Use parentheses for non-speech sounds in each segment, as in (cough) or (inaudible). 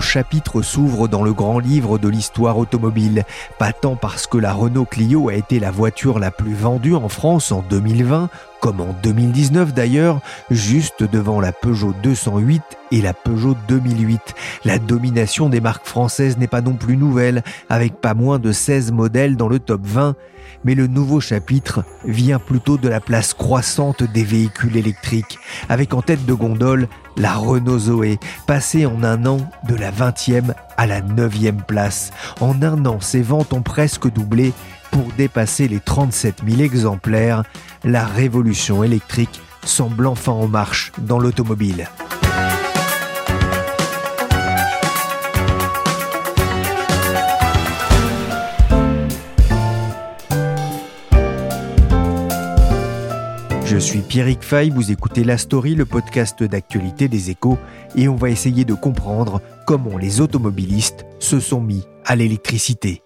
Chapitre s'ouvre dans le grand livre de l'histoire automobile, pas tant parce que la Renault Clio a été la voiture la plus vendue en France en 2020, comme en 2019 d'ailleurs, juste devant la Peugeot 208 et la Peugeot 2008. La domination des marques françaises n'est pas non plus nouvelle, avec pas moins de 16 modèles dans le top 20, mais le nouveau chapitre vient plutôt de la place croissante des véhicules électriques, avec en tête de gondole la Renault Zoé, passée en un an de la 20e à la 9e place. En un an, ses ventes ont presque doublé pour dépasser les 37 000 exemplaires. La révolution électrique semble enfin en marche dans l'automobile. Je suis Pierrick Fay, vous écoutez La Story, le podcast d'actualité des échos, et on va essayer de comprendre comment les automobilistes se sont mis à l'électricité.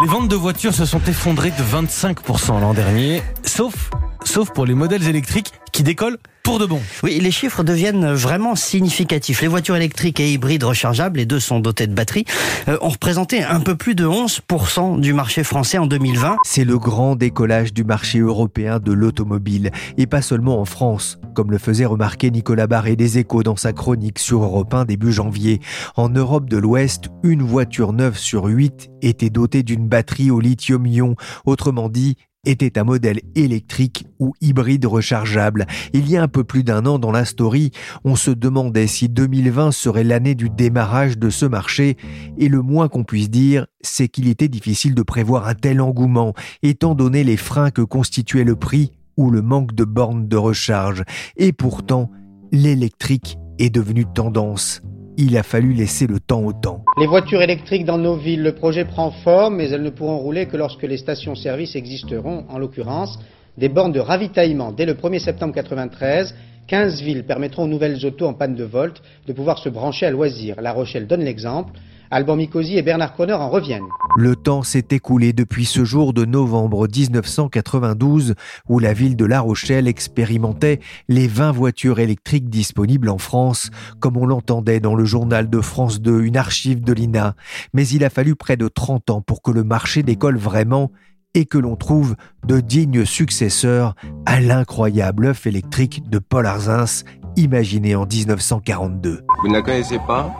Les ventes de voitures se sont effondrées de 25% l'an dernier, sauf, sauf pour les modèles électriques qui décollent pour de bon. Oui, les chiffres deviennent vraiment significatifs. Les voitures électriques et hybrides rechargeables, les deux sont dotées de batteries, euh, ont représenté un peu plus de 11% du marché français en 2020. C'est le grand décollage du marché européen de l'automobile, et pas seulement en France, comme le faisait remarquer Nicolas Barré des Échos dans sa chronique sur Europe 1 début janvier. En Europe de l'Ouest, une voiture neuve sur huit était dotée d'une batterie au lithium-ion, autrement dit, était un modèle électrique ou hybride rechargeable. Il y a un peu plus d'un an dans la story, on se demandait si 2020 serait l'année du démarrage de ce marché, et le moins qu'on puisse dire, c'est qu'il était difficile de prévoir un tel engouement, étant donné les freins que constituait le prix ou le manque de bornes de recharge. Et pourtant, l'électrique est devenu tendance il a fallu laisser le temps au temps. Les voitures électriques dans nos villes, le projet prend forme, mais elles ne pourront rouler que lorsque les stations-service existeront, en l'occurrence des bornes de ravitaillement. Dès le 1er septembre 1993, 15 villes permettront aux nouvelles autos en panne de volt de pouvoir se brancher à loisir. La Rochelle donne l'exemple. Alban Mikosi et Bernard Conner en reviennent. Le temps s'est écoulé depuis ce jour de novembre 1992 où la ville de La Rochelle expérimentait les 20 voitures électriques disponibles en France, comme on l'entendait dans le journal de France 2, une archive de l'INA. Mais il a fallu près de 30 ans pour que le marché décolle vraiment et que l'on trouve de dignes successeurs à l'incroyable œuf électrique de Paul Arzins, imaginé en 1942. Vous ne la connaissez pas?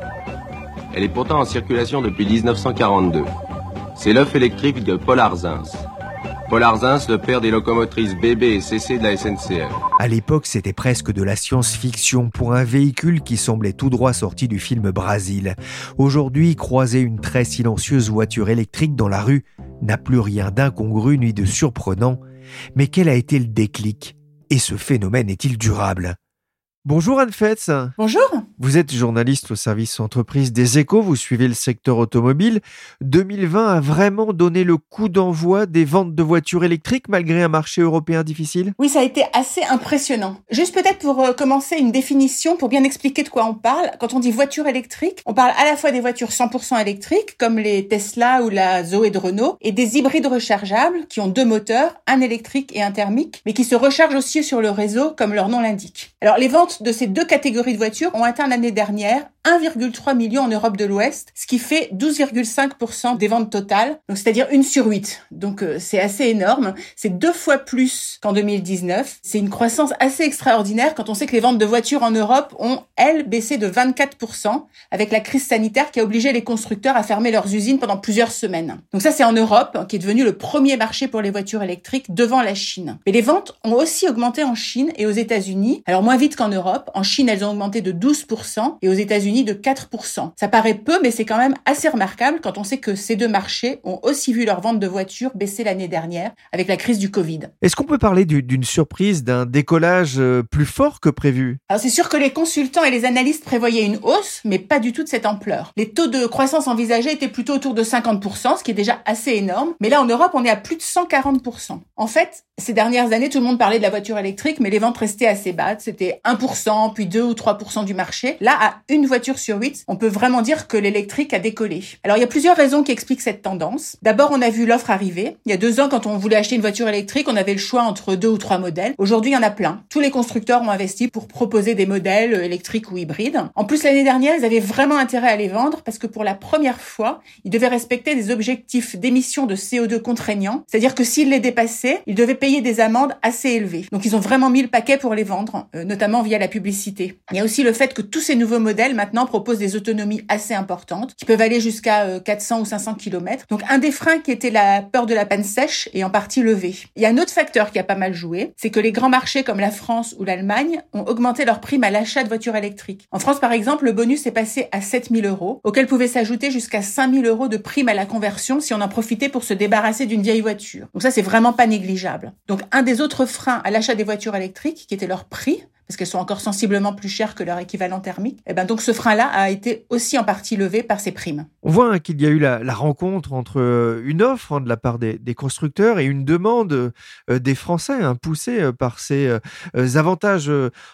Elle est pourtant en circulation depuis 1942. C'est l'œuf électrique de Paul Arzins. Paul Arzins, le père des locomotrices BB et CC de la SNCF. À l'époque, c'était presque de la science-fiction pour un véhicule qui semblait tout droit sorti du film Brasil. Aujourd'hui, croiser une très silencieuse voiture électrique dans la rue n'a plus rien d'incongru ni de surprenant. Mais quel a été le déclic? Et ce phénomène est-il durable? Bonjour Anne Fetz. Bonjour. Vous êtes journaliste au service entreprise des échos, vous suivez le secteur automobile. 2020 a vraiment donné le coup d'envoi des ventes de voitures électriques malgré un marché européen difficile? Oui, ça a été assez impressionnant. Juste peut-être pour euh, commencer une définition, pour bien expliquer de quoi on parle. Quand on dit voiture électrique, on parle à la fois des voitures 100% électriques, comme les Tesla ou la Zoé de Renault, et des hybrides rechargeables qui ont deux moteurs, un électrique et un thermique, mais qui se rechargent aussi sur le réseau, comme leur nom l'indique. Alors les ventes ventes de ces deux catégories de voitures ont atteint l'année dernière 1,3 million en Europe de l'Ouest, ce qui fait 12,5% des ventes totales, c'est-à-dire une sur huit. Donc euh, c'est assez énorme, c'est deux fois plus qu'en 2019. C'est une croissance assez extraordinaire quand on sait que les ventes de voitures en Europe ont, elles, baissé de 24% avec la crise sanitaire qui a obligé les constructeurs à fermer leurs usines pendant plusieurs semaines. Donc ça c'est en Europe, qui est devenu le premier marché pour les voitures électriques devant la Chine. Mais les ventes ont aussi augmenté en Chine et aux États-Unis, alors moins vite qu'en Europe. En Chine, elles ont augmenté de 12% et aux États-Unis de 4%. Ça paraît peu, mais c'est quand même assez remarquable quand on sait que ces deux marchés ont aussi vu leur vente de voitures baisser l'année dernière avec la crise du Covid. Est-ce qu'on peut parler d'une surprise, d'un décollage euh, plus fort que prévu? Alors c'est sûr que les consultants et les analystes prévoyaient une hausse, mais pas du tout de cette ampleur. Les taux de croissance envisagés étaient plutôt autour de 50%, ce qui est déjà assez énorme. Mais là, en Europe, on est à plus de 140%. En fait, ces dernières années, tout le monde parlait de la voiture électrique, mais les ventes restaient assez basses. C'était 1%, puis 2 ou 3% du marché. Là, à une voiture sur 8, on peut vraiment dire que l'électrique a décollé. Alors il y a plusieurs raisons qui expliquent cette tendance. D'abord, on a vu l'offre arriver. Il y a deux ans, quand on voulait acheter une voiture électrique, on avait le choix entre deux ou trois modèles. Aujourd'hui, il y en a plein. Tous les constructeurs ont investi pour proposer des modèles électriques ou hybrides. En plus, l'année dernière, ils avaient vraiment intérêt à les vendre parce que pour la première fois, ils devaient respecter des objectifs d'émission de CO2 contraignants. C'est-à-dire que s'ils les dépassaient, ils devaient payer des amendes assez élevées. Donc ils ont vraiment mis le paquet pour les vendre, euh, notamment via la publicité. Il y a aussi le fait que tous ces nouveaux modèles maintenant propose des autonomies assez importantes, qui peuvent aller jusqu'à 400 euh, ou 500 km. Donc un des freins qui était la peur de la panne sèche est en partie levé. Il y a un autre facteur qui a pas mal joué, c'est que les grands marchés comme la France ou l'Allemagne ont augmenté leur prime à l'achat de voitures électriques. En France, par exemple, le bonus est passé à 7000 euros, auquel pouvait s'ajouter jusqu'à 5000 euros de prime à la conversion si on en profitait pour se débarrasser d'une vieille voiture. Donc ça, c'est vraiment pas négligeable. Donc un des autres freins à l'achat des voitures électriques, qui était leur prix, parce qu'elles sont encore sensiblement plus chères que leur équivalent thermique. Et eh ben donc ce frein-là a été aussi en partie levé par ces primes. On voit hein, qu'il y a eu la, rencontre entre euh, une offre hein, de la part des, constructeurs et une demande euh, des Français hein, poussée euh, par ces avantages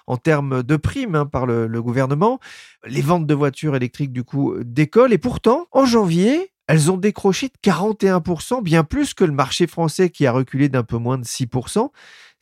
en termes de primes par le, le gouvernement. Les ventes de voitures électriques du coup décollent et pourtant en janvier elles ont décroché de 41%, bien plus que le marché français qui a reculé d'un peu moins de 6%.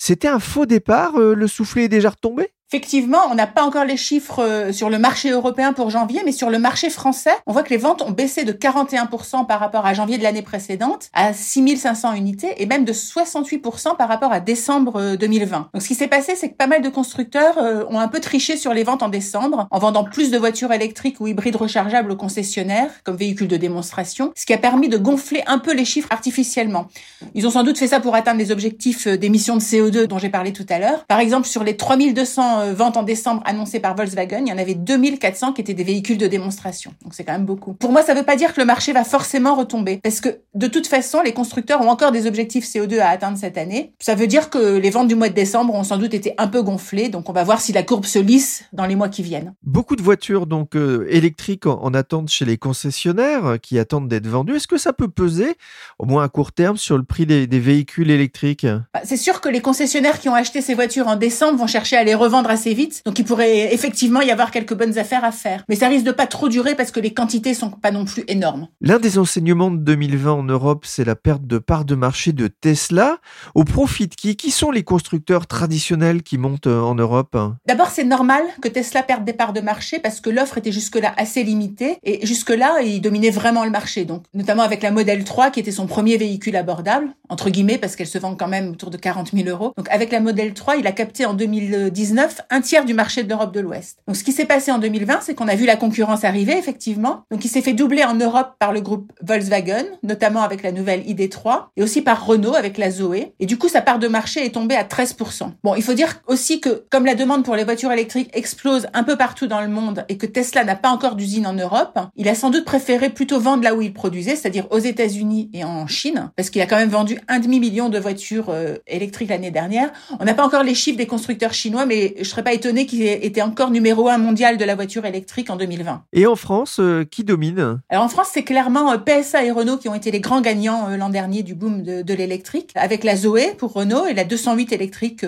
C'était un faux départ, euh, le soufflet est déjà retombé? Effectivement, on n'a pas encore les chiffres euh, sur le marché européen pour janvier, mais sur le marché français, on voit que les ventes ont baissé de 41% par rapport à janvier de l'année précédente, à 6500 unités, et même de 68% par rapport à décembre 2020. Euh, Donc ce qui s'est passé, c'est que pas mal de constructeurs euh, ont un peu triché sur les ventes en décembre, en vendant plus de voitures électriques ou hybrides rechargeables aux concessionnaires, comme véhicules de démonstration, ce qui a permis de gonfler un peu les chiffres artificiellement. Ils ont sans doute fait ça pour atteindre les objectifs d'émissions de CO2 dont j'ai parlé tout à l'heure. Par exemple, sur les 3200 euh, ventes en décembre annoncées par Volkswagen, il y en avait 2400 qui étaient des véhicules de démonstration. Donc c'est quand même beaucoup. Pour moi, ça ne veut pas dire que le marché va forcément retomber. Parce que de toute façon, les constructeurs ont encore des objectifs CO2 à atteindre cette année. Ça veut dire que les ventes du mois de décembre ont sans doute été un peu gonflées. Donc on va voir si la courbe se lisse dans les mois qui viennent. Beaucoup de voitures donc euh, électriques en, attente chez les concessionnaires euh, qui attendent d'être vendues. Est-ce que ça peut peser, au moins à court terme, sur le prix des, véhicules électriques? Bah, C'est sûr que les concessionnaires qui ont acheté ces voitures en décembre vont chercher à les revendre assez vite. Donc il pourrait effectivement y avoir quelques bonnes affaires à faire. Mais ça risque de pas trop durer parce que les quantités sont pas non plus énormes. L'un des enseignements de 2020 en Europe, c'est la perte de part de marché de Tesla. Au profit de qui? Qui sont les constructeurs traditionnels qui montent euh, en Europe? D'abord, c'est normal que Tesla perde des parts de marché parce que l'offre était jusque-là assez limitée et jusque-là, il dominait vraiment le marché. Donc, notamment avec la Model 3 qui était son premier véhicule abordable, entre guillemets, parce qu'elle se vend quand même autour de 40 000 euros. Donc, avec la Model 3, il a capté en 2019 un tiers du marché de l'Europe de l'Ouest. Donc ce qui s'est passé en 2020, c'est qu'on a vu la concurrence arriver, effectivement. Donc il s'est fait doubler en Europe par le groupe Volkswagen, notamment avec la nouvelle ID3, et aussi par Renault avec la Zoé. Et du coup, sa part de marché est tombée à 13%. Bon, il faut dire aussi que comme la demande pour les voitures électriques explose un peu partout dans le monde et que Tesla n'a pas encore d'usine en Europe, il a sans doute préféré plutôt vendre là où il produisait, c'est-à-dire aux États-Unis et en Chine, parce qu'il a quand même vendu un demi-million de voitures euh, électriques l'année dernière. On n'a pas encore les chiffres des constructeurs chinois, mais je serais pas étonné qui était encore numéro un mondial de la voiture électrique en 2020. Et en France, euh, qui domine? Alors en France, c'est clairement euh, PSA et Renault qui ont été les grands gagnants euh, l'an dernier du boom de, l'électrique, avec la Zoé pour Renault et la 208 électrique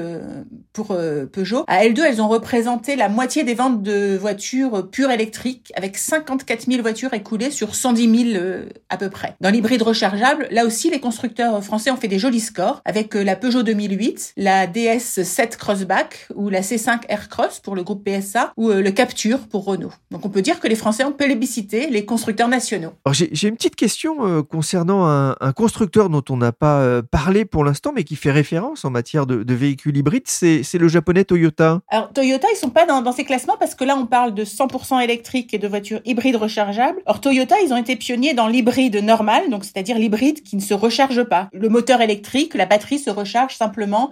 pour Peugeot. À L2, elles ont représenté la moitié des ventes de voitures pures électriques, avec 54 000 voitures écoulées sur 110 000 à peu près. Dans l'hybride rechargeable, là aussi, les constructeurs français ont fait des jolis scores, avec la Peugeot 2008, la DS 7 Crossback ou la C P5 Aircross pour le groupe PSA ou le Capture pour Renault. Donc on peut dire que les Français ont plébiscité les constructeurs nationaux. J'ai une petite question concernant un, constructeur dont on n'a pas parlé pour l'instant, mais qui fait référence en matière de, véhicules hybrides, c'est le japonais Toyota. Alors Toyota, ils sont pas dans, dans ces classements parce que là on parle de 100% électrique et de voitures hybrides rechargeables. Or Toyota, ils ont été pionniers dans l'hybride normal, donc c'est-à-dire l'hybride qui ne se recharge pas. Le moteur électrique, la batterie se recharge simplement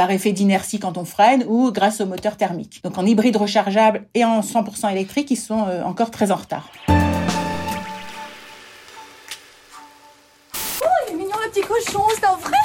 par effet d'inertie quand on freine ou grâce au moteur thermique. Donc en hybride rechargeable et en 100% électrique, ils sont euh, encore très en retard. Oh, il est mignon le petit cochon, c'est un vrai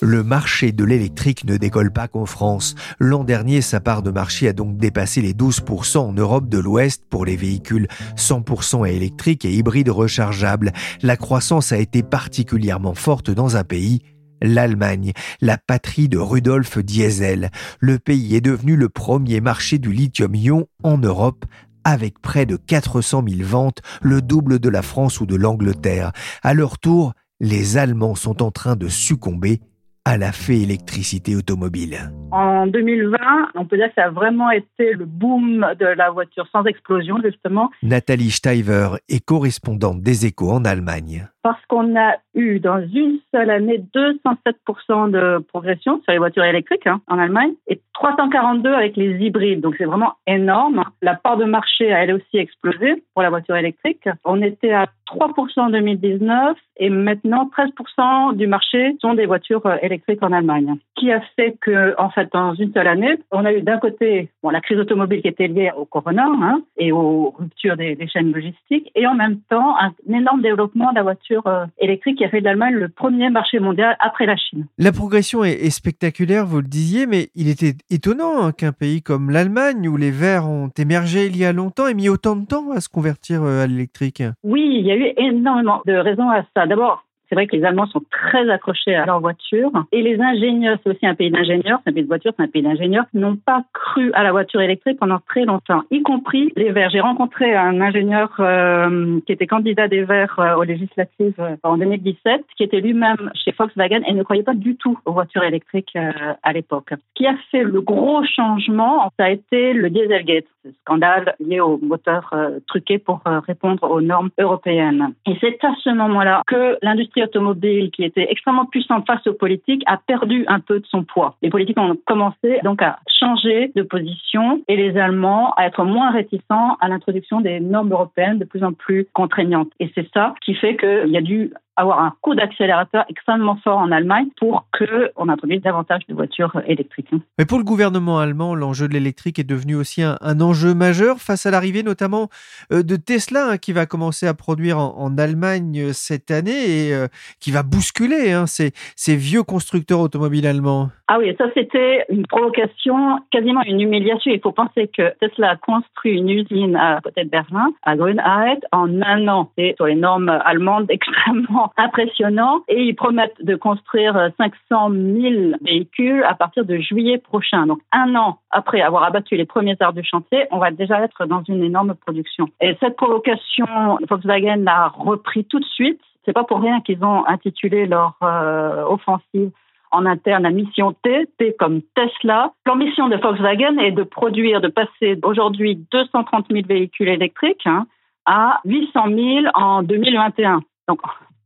le marché de l'électrique ne décolle pas qu'en France. L'an dernier, sa part de marché a donc dépassé les 12% en Europe de l'Ouest pour les véhicules 100% électriques et hybrides rechargeables. La croissance a été particulièrement forte dans un pays l'Allemagne, la patrie de Rudolf Diesel. Le pays est devenu le premier marché du lithium-ion en Europe avec près de 400 000 ventes, le double de la France ou de l'Angleterre. À leur tour, les Allemands sont en train de succomber à la fée électricité automobile. En 2020, on peut dire que ça a vraiment été le boom de la voiture sans explosion, justement. Nathalie Steiver est correspondante des échos en Allemagne. Parce qu'on a eu dans une seule année 207% de progression sur les voitures électriques hein, en Allemagne et 342 avec les hybrides. Donc c'est vraiment énorme. La part de marché a elle aussi explosé pour la voiture électrique. On était à 3% en 2019 et maintenant 13% du marché sont des voitures euh, électriques en Allemagne. Qui a fait que, en fait, dans une seule année, on a eu d'un côté la crise automobile qui était liée au corona hein, et aux ruptures des, des, chaînes logistiques et en même temps un énorme développement de la voiture euh, électrique qui a fait de l'Allemagne le premier marché mondial après la Chine. La progression est, spectaculaire, vous le disiez, mais il était étonnant hein, qu'un pays comme l'Allemagne, où les Verts ont émergé il y a longtemps, ait mis autant de temps à se convertir euh, à l'électrique. Oui, il y a eu énormément de raisons à ça. D'abord, c'est vrai que les Allemands sont très accrochés à leur voiture. Et les ingénieurs, c'est aussi un pays d'ingénieurs, c'est un pays de voiture, c'est un pays d'ingénieurs, n'ont pas cru à la voiture électrique pendant très longtemps, y compris les Verts. J'ai rencontré un ingénieur euh, qui était candidat des Verts euh, aux législatives euh, en 2017, qui était lui-même chez Volkswagen et ne croyait pas du tout aux voitures électriques à l'époque. Ce qui a fait le gros changement, ça a été le Dieselgate, ce scandale lié aux moteurs truqués pour répondre aux normes européennes. Et c'est à ce moment-là que l'industrie automobile, qui était extrêmement puissante face aux politiques, a perdu un peu de son poids. Les politiques ont commencé donc à changer de position et les Allemands à être moins réticents à l'introduction des normes européennes de plus en plus contraignantes. Et c'est ça qui fait qu'il y a dû avoir un coup d'accélérateur extrêmement fort en Allemagne pour qu'on introduise davantage de voitures électriques. Mais pour le gouvernement allemand, l'enjeu de l'électrique est devenu aussi un, enjeu majeur face à l'arrivée notamment euh, de Tesla hein, qui va commencer à produire en, Allemagne euh, cette année et euh, qui va bousculer hein, ces, ces vieux constructeurs automobiles allemands. Ah oui, ça c'était une provocation, quasiment une humiliation. Il faut penser que Tesla a construit une usine à côté de Berlin, à Grünheit, en un an. C'est sur les normes allemandes (laughs) extrêmement impressionnant. Et ils promettent de construire 500 000 véhicules à partir de juillet prochain. Donc un an après avoir abattu les premiers arts du chantier, on va déjà être dans une énorme production. Et cette provocation, Volkswagen l'a repris tout de suite. C'est pas pour rien qu'ils ont intitulé leur euh, offensive en interne la mission T, T comme Tesla. L'ambition de Volkswagen est de produire, de passer aujourd'hui 230 000 véhicules électriques hein, à 800 000 en 2021. Donc,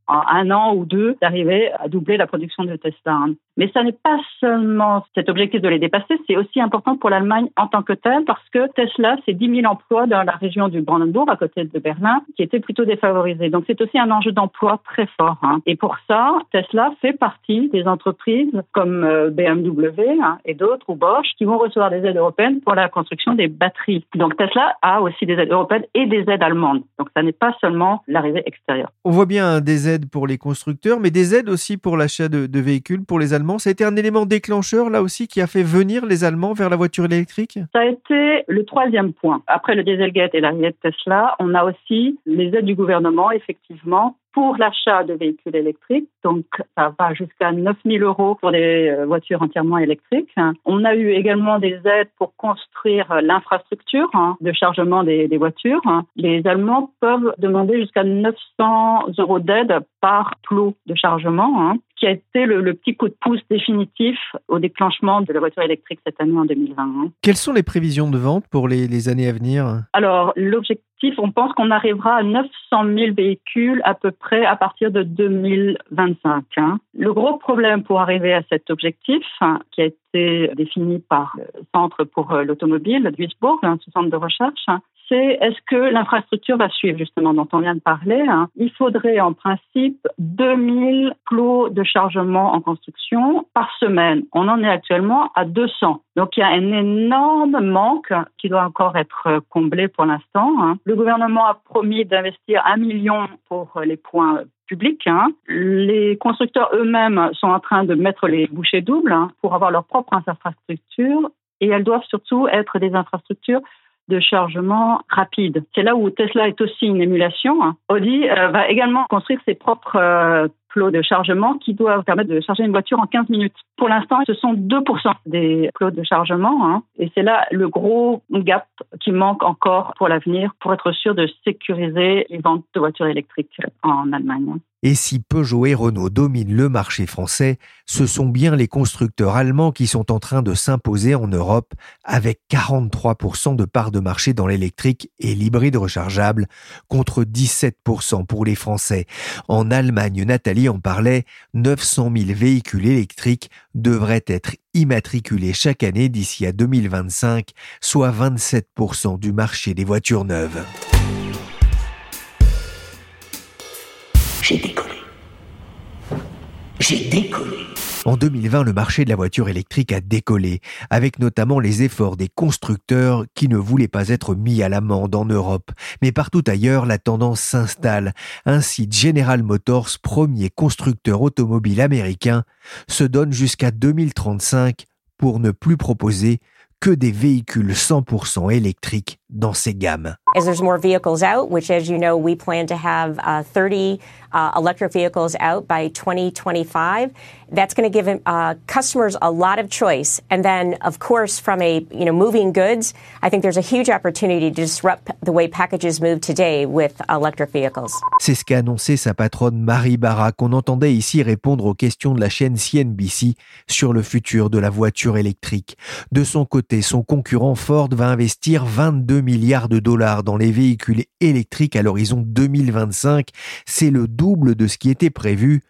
en un an ou deux, d'arriver à doubler la production de Tesla. Mais ça n'est pas seulement cet objectif de les dépasser, c'est aussi important pour l'Allemagne en tant que telle parce que Tesla, c'est 10 000 emplois dans la région du Brandenburg, à côté de Berlin, qui étaient plutôt défavorisés. Donc c'est aussi un enjeu d'emploi très fort. Hein. Et pour ça, Tesla fait partie des entreprises comme euh, BMW hein, et d'autres, ou Bosch, qui vont recevoir des aides européennes pour la construction des batteries. Donc Tesla a aussi des aides européennes et des aides allemandes. Donc ça n'est pas seulement l'arrivée extérieure. On voit bien des aides pour les constructeurs, mais des aides aussi pour l'achat de, de véhicules pour les Allemands ça a été un élément déclencheur là aussi qui a fait venir les Allemands vers la voiture électrique? Ça a été le troisième point. Après le Dieselgate et l'arrivée de Tesla, on a aussi les aides du gouvernement, effectivement, pour l'achat de véhicules électriques. Donc, ça va jusqu'à 9 000 euros pour des euh, voitures entièrement électriques. On a eu également des aides pour construire l'infrastructure hein, de chargement des, voitures. Les Allemands peuvent demander jusqu'à 900 euros d'aide par plot de chargement, hein, qui a été le, petit coup de pouce définitif au déclenchement de la voiture électrique cette année en 2020. Hein. Quelles sont les prévisions de vente pour les, les années à venir? Alors, l'objectif, on pense qu'on arrivera à 900 000 véhicules à peu près à partir de 2025. Hein. Le gros problème pour arriver à cet objectif, hein, qui a été défini par le Centre pour l'automobile de Duisbourg, ce centre de recherche, c'est est-ce que l'infrastructure va suivre justement dont on vient de parler. Hein? Il faudrait en principe 2000 plots de chargement en construction par semaine. On en est actuellement à 200. Donc il y a un énorme manque qui doit encore être comblé pour l'instant. Hein. Le gouvernement a promis d'investir un million pour les points publics. Hein. Les constructeurs eux-mêmes sont en train de mettre les bouchées doubles pour avoir leurs propres infrastructures et elles doivent surtout être des infrastructures de chargement rapide. C'est là où Tesla est aussi une émulation. Hein. Audi euh, va également construire ses propres euh, plots de chargement qui doivent permettre de charger une voiture en 15 minutes. Pour l'instant, ce sont 2% des plots de chargement. Hein. et c'est là le gros gap qui manque encore pour l'avenir pour être sûr de sécuriser les ventes de voitures électriques en Allemagne. Et si Peugeot et Renault dominent le marché français, ce sont bien les constructeurs allemands qui sont en train de s'imposer en Europe avec 43% de part de marché dans l'électrique et l'hybride rechargeable contre 17% pour les Français. En Allemagne, Nathalie en parlait, 900 000 véhicules électriques devraient être immatriculés chaque année d'ici à 2025, soit 27% du marché des voitures neuves. J'ai décollé. J'ai décollé. En 2020, le marché de la voiture électrique a décollé, avec notamment les efforts des constructeurs qui ne voulaient pas être mis à l'amende en Europe. Mais partout ailleurs, la tendance s'installe. Ainsi, General Motors, premier constructeur automobile américain, se donne jusqu'à 2035 pour ne plus proposer que des véhicules 100% électriques dans ses gammes. As there's more vehicles out, which as you know, we plan to have uh, 30 uh, electric vehicles out by 2025. That's going to give uh, customers a lot of choice. And then, of course, from a you know moving goods, I think there's a huge opportunity to disrupt the way packages move today with electric vehicles. C'est ce qu'a annoncé sa patronne Marie Barra, qu'on entendait ici répondre aux questions de la chaîne CNBC sur le futur de la voiture électrique. De son côté, son concurrent Ford va investir 22 milliards de dollars dans les véhicules électriques à l'horizon 2025. C'est le double de ce qui était prévu.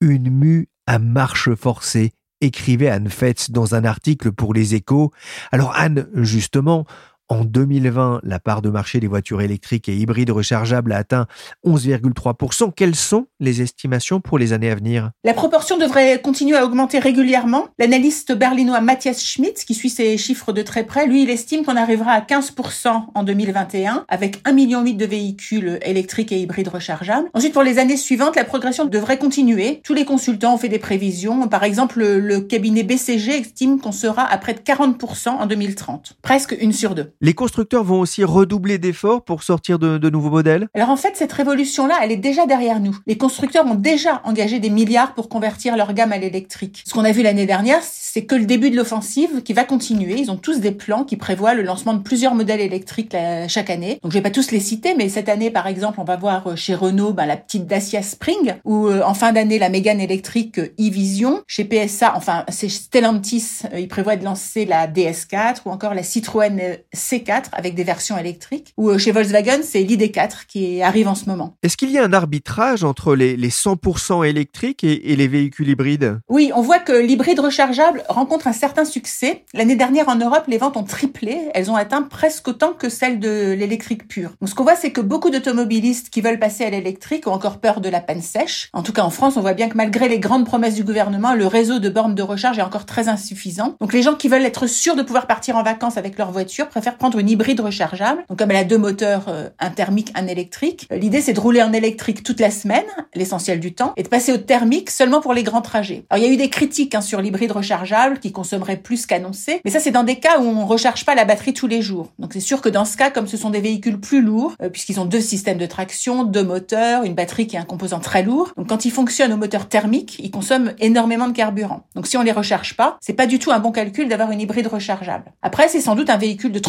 Une mue à marche forcée, écrivait Anne Fetz dans un article pour les échos. Alors Anne, justement, en 2020, la part de marché des voitures électriques et hybrides rechargeables a atteint 11,3%. Quelles sont les estimations pour les années à venir? La proportion devrait continuer à augmenter régulièrement. L'analyste berlinois Matthias Schmidt, qui suit ces chiffres de très près, lui, il estime qu'on arrivera à 15% en 2021 avec 1,8 million de véhicules électriques et hybrides rechargeables. Ensuite, pour les années suivantes, la progression devrait continuer. Tous les consultants ont fait des prévisions. Par exemple, le cabinet BCG estime qu'on sera à près de 40% en 2030. Presque une sur deux. Les constructeurs vont aussi redoubler d'efforts pour sortir de, nouveaux modèles? Alors en fait, cette révolution-là, elle est déjà derrière nous. Les constructeurs ont déjà engagé des milliards pour convertir leur gamme à l'électrique. Ce qu'on a vu l'année dernière, c'est que le début de l'offensive qui va continuer. Ils ont tous des plans qui prévoient le lancement de plusieurs modèles électriques chaque année. Donc je vais pas tous les citer, mais cette année, par exemple, on va voir euh, chez Renault ben, la petite Dacia Spring, ou euh, en fin d'année la Mégane électrique e-Vision. Chez PSA, enfin c'est Stellantis, euh, ils prévoient de lancer la DS4 ou encore la Citroën C4 avec des versions électriques. Ou chez Volkswagen, c'est l'ID4 qui arrive en ce moment. Est-ce qu'il y a un arbitrage entre les, 100% électriques et, et les véhicules hybrides? Oui, on voit que l'hybride rechargeable rencontre un certain succès. L'année dernière en Europe, les ventes ont triplé. Elles ont atteint presque autant que celles de l'électrique pure. Donc ce qu'on voit, c'est que beaucoup d'automobilistes qui veulent passer à l'électrique ont encore peur de la panne sèche. En tout cas, en France, on voit bien que malgré les grandes promesses du gouvernement, le réseau de bornes de recharge est encore très insuffisant. Donc les gens qui veulent être sûrs de pouvoir partir en vacances avec leur voiture préfèrent prendre une hybride rechargeable. Donc comme elle a deux moteurs, euh, un thermique, un électrique. Euh, l'idée, c'est de rouler en électrique toute la semaine, l'essentiel du temps, et de passer au thermique seulement pour les grands trajets. Alors il y a eu des critiques hein, sur l'hybride rechargeable qui consommerait plus qu'annoncé. Mais ça, c'est dans des cas où on recharge pas la batterie tous les jours. Donc c'est sûr que dans ce cas, comme ce sont des véhicules plus lourds, euh, puisqu'ils ont deux systèmes de traction, deux moteurs, une batterie qui est un composant très lourd. Donc quand ils fonctionnent au moteur thermique, ils consomment énormément de carburant. Donc si on les recharge pas, c'est pas du tout un bon calcul d'avoir une hybride rechargeable. Après, c'est sans doute un véhicule de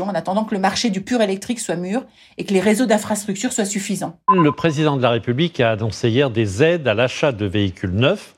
en attendant que le marché du pur électrique soit mûr et que les réseaux d'infrastructures soient suffisants. Le président de la République a annoncé hier des aides à l'achat de véhicules neufs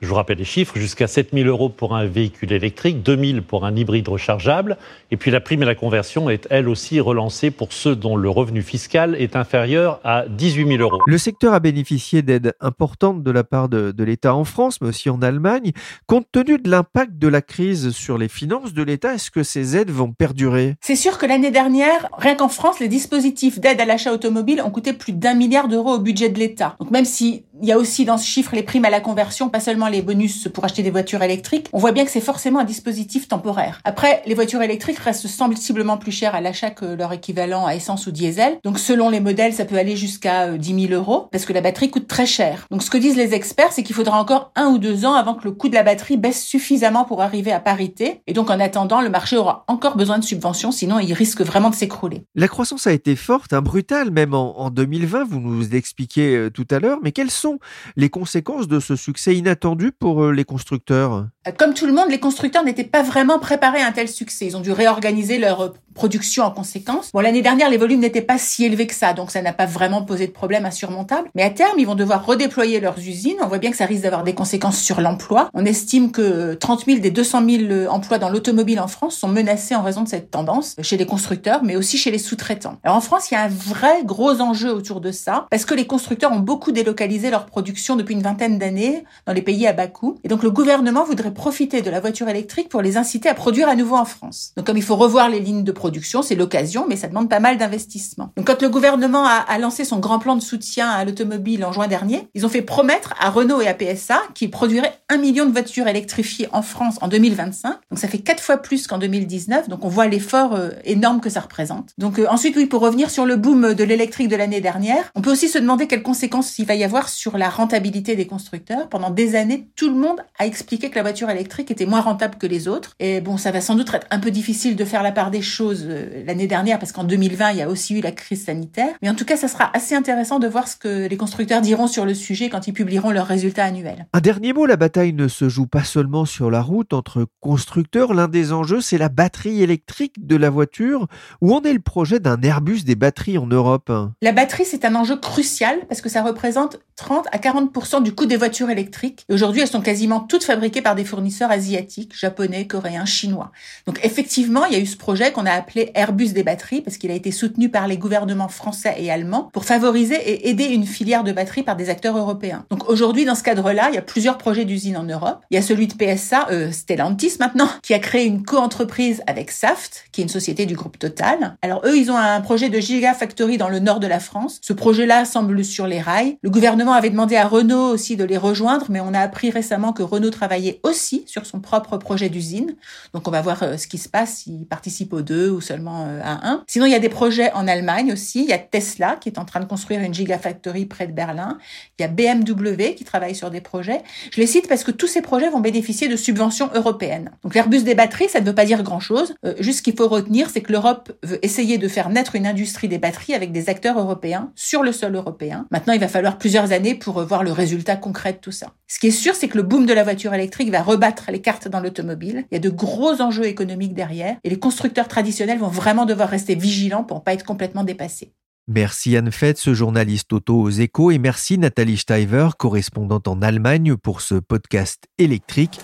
Je vous rappelle les chiffres, jusqu'à 7 000 euros pour un véhicule électrique, 2 000 pour un hybride rechargeable. Et puis la prime à la conversion est elle aussi relancée pour ceux dont le revenu fiscal est inférieur à 18 000 euros. Le secteur a bénéficié d'aides importantes de la part de, de l'État en France, mais aussi en Allemagne. Compte tenu de l'impact de la crise sur les finances de l'État, est-ce que ces aides vont perdurer? C'est sûr que l'année dernière, rien qu'en France, les dispositifs d'aide à l'achat automobile ont coûté plus d'un milliard d'euros au budget de l'État. Donc même si il y a aussi dans ce chiffre les primes à la conversion, pas seulement les bonus pour acheter des voitures électriques. On voit bien que c'est forcément un dispositif temporaire. Après, les voitures électriques restent sensiblement plus chères à l'achat que leur équivalent à essence ou diesel. Donc selon les modèles, ça peut aller jusqu'à 10 euh, 000 euros parce que la batterie coûte très cher. Donc ce que disent les experts, c'est qu'il faudra encore un ou deux ans avant que le coût de la batterie baisse suffisamment pour arriver à parité. Et donc en attendant, le marché aura encore besoin de subventions, sinon il risque vraiment de s'écrouler. La croissance a été forte, hein, brutale même en, en 2020, vous nous expliquiez euh, tout à l'heure, mais quelles sont les conséquences de ce succès inattendu? Pour euh, les constructeurs? Comme tout le monde, les constructeurs n'étaient pas vraiment préparés à un tel succès. Ils ont dû réorganiser leur euh, production en conséquence. Bon, l'année dernière, les volumes n'étaient pas si élevés que ça, donc ça n'a pas vraiment posé de problème insurmontable. Mais à terme, ils vont devoir redéployer leurs usines. On voit bien que ça risque d'avoir des conséquences sur l'emploi. On estime que 30 000 des 200 000 emplois dans l'automobile en France sont menacés en raison de cette tendance chez les constructeurs, mais aussi chez les sous-traitants. Alors en France, il y a un vrai gros enjeu autour de ça, parce que les constructeurs ont beaucoup délocalisé leur production depuis une vingtaine d'années dans les pays à bas coût. Et donc le gouvernement voudrait profiter de la voiture électrique pour les inciter à produire à nouveau en France. Donc comme il faut revoir les lignes de production, c'est l'occasion, mais ça demande pas mal d'investissement. Donc quand le gouvernement a, lancé son grand plan de soutien à l'automobile en juin dernier, ils ont fait promettre à Renault et à PSA qu'ils produiraient un million de voitures électrifiées en France en 2025. Donc ça fait quatre fois plus qu'en 2019. Donc on voit l'effort euh, énorme que ça représente. Donc euh, ensuite, oui, pour revenir sur le boom de l'électrique de l'année dernière, on peut aussi se demander quelles conséquences il va y avoir sur la rentabilité des constructeurs. Pendant des années, tout le monde a expliqué que la voiture électrique était moins rentable que les autres. Et bon, ça va sans doute être un peu difficile de faire la part des choses euh, l'année dernière parce qu'en 2020, il y a aussi eu la crise sanitaire. Mais en tout cas, ça sera assez intéressant de voir ce que les constructeurs diront sur le sujet quand ils publieront leurs résultats annuels. Un dernier mot, la bataille ne se joue pas seulement sur la route entre constructeurs. L'un des enjeux, c'est la batterie électrique de la voiture. Où en est le projet d'un Airbus des batteries en Europe? La batterie, c'est un enjeu crucial parce que ça représente 30 à 40 du coût des voitures électriques. Et aujourd'hui, elles sont quasiment toutes fabriquées par des fournisseurs asiatiques, japonais, coréens, chinois. Donc effectivement, il y a eu ce projet qu'on a appelé Airbus des batteries parce qu'il a été soutenu par les gouvernements français et allemands pour favoriser et aider une filière de batteries par des acteurs européens. Donc aujourd'hui, dans ce cadre-là, il y a plusieurs projets d'usines en Europe. Il y a celui de PSA, euh, Stellantis maintenant, qui a créé une co-entreprise avec Saft, qui est une société du groupe Total. Alors eux, ils ont un projet de Gigafactory dans le nord de la France. Ce projet-là semble sur les rails. Le gouvernement avait demandé à Renault aussi de les rejoindre, mais on a appris récemment que Renault travaillait aussi sur son propre projet d'usine. Donc on va voir euh, ce qui se passe, s'il participe aux deux ou seulement euh, à un. Sinon, il y a des projets en Allemagne aussi. Il y a Tesla qui est en train de construire une Gigafactory près de Berlin. Il y a BMW qui travaille sur des projets. Je les cite parce que tous ces projets vont bénéficier de subventions européennes. Donc l'Airbus des batteries, ça ne veut pas dire grand-chose. Euh, juste ce qu'il faut retenir, c'est que l'Europe veut essayer de faire naître une industrie des batteries avec des acteurs européens sur le sol européen. Maintenant, il va falloir plusieurs années pour voir le résultat concret de tout ça. Ce qui est sûr, c'est que le boom de la voiture électrique va rebattre les cartes dans l'automobile. Il y a de gros enjeux économiques derrière et les constructeurs traditionnels vont vraiment devoir rester vigilants pour ne pas être complètement dépassés. Merci Anne Fetz, journaliste auto aux échos, et merci Nathalie Steiver, correspondante en Allemagne, pour ce podcast électrique.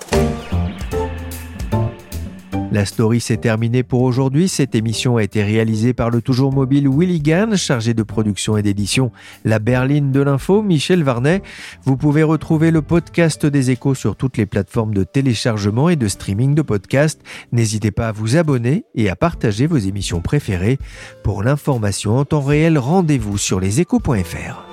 La story s'est terminée pour aujourd'hui. Cette émission a été réalisée par le toujours mobile Willy Gann, chargé de production et d'édition La Berline de l'info, Michel Varnet. Vous pouvez retrouver le podcast des échos sur toutes les plateformes de téléchargement et de streaming de podcasts. N'hésitez pas à vous abonner et à partager vos émissions préférées. Pour l'information en temps réel, rendez-vous sur leséchos.fr.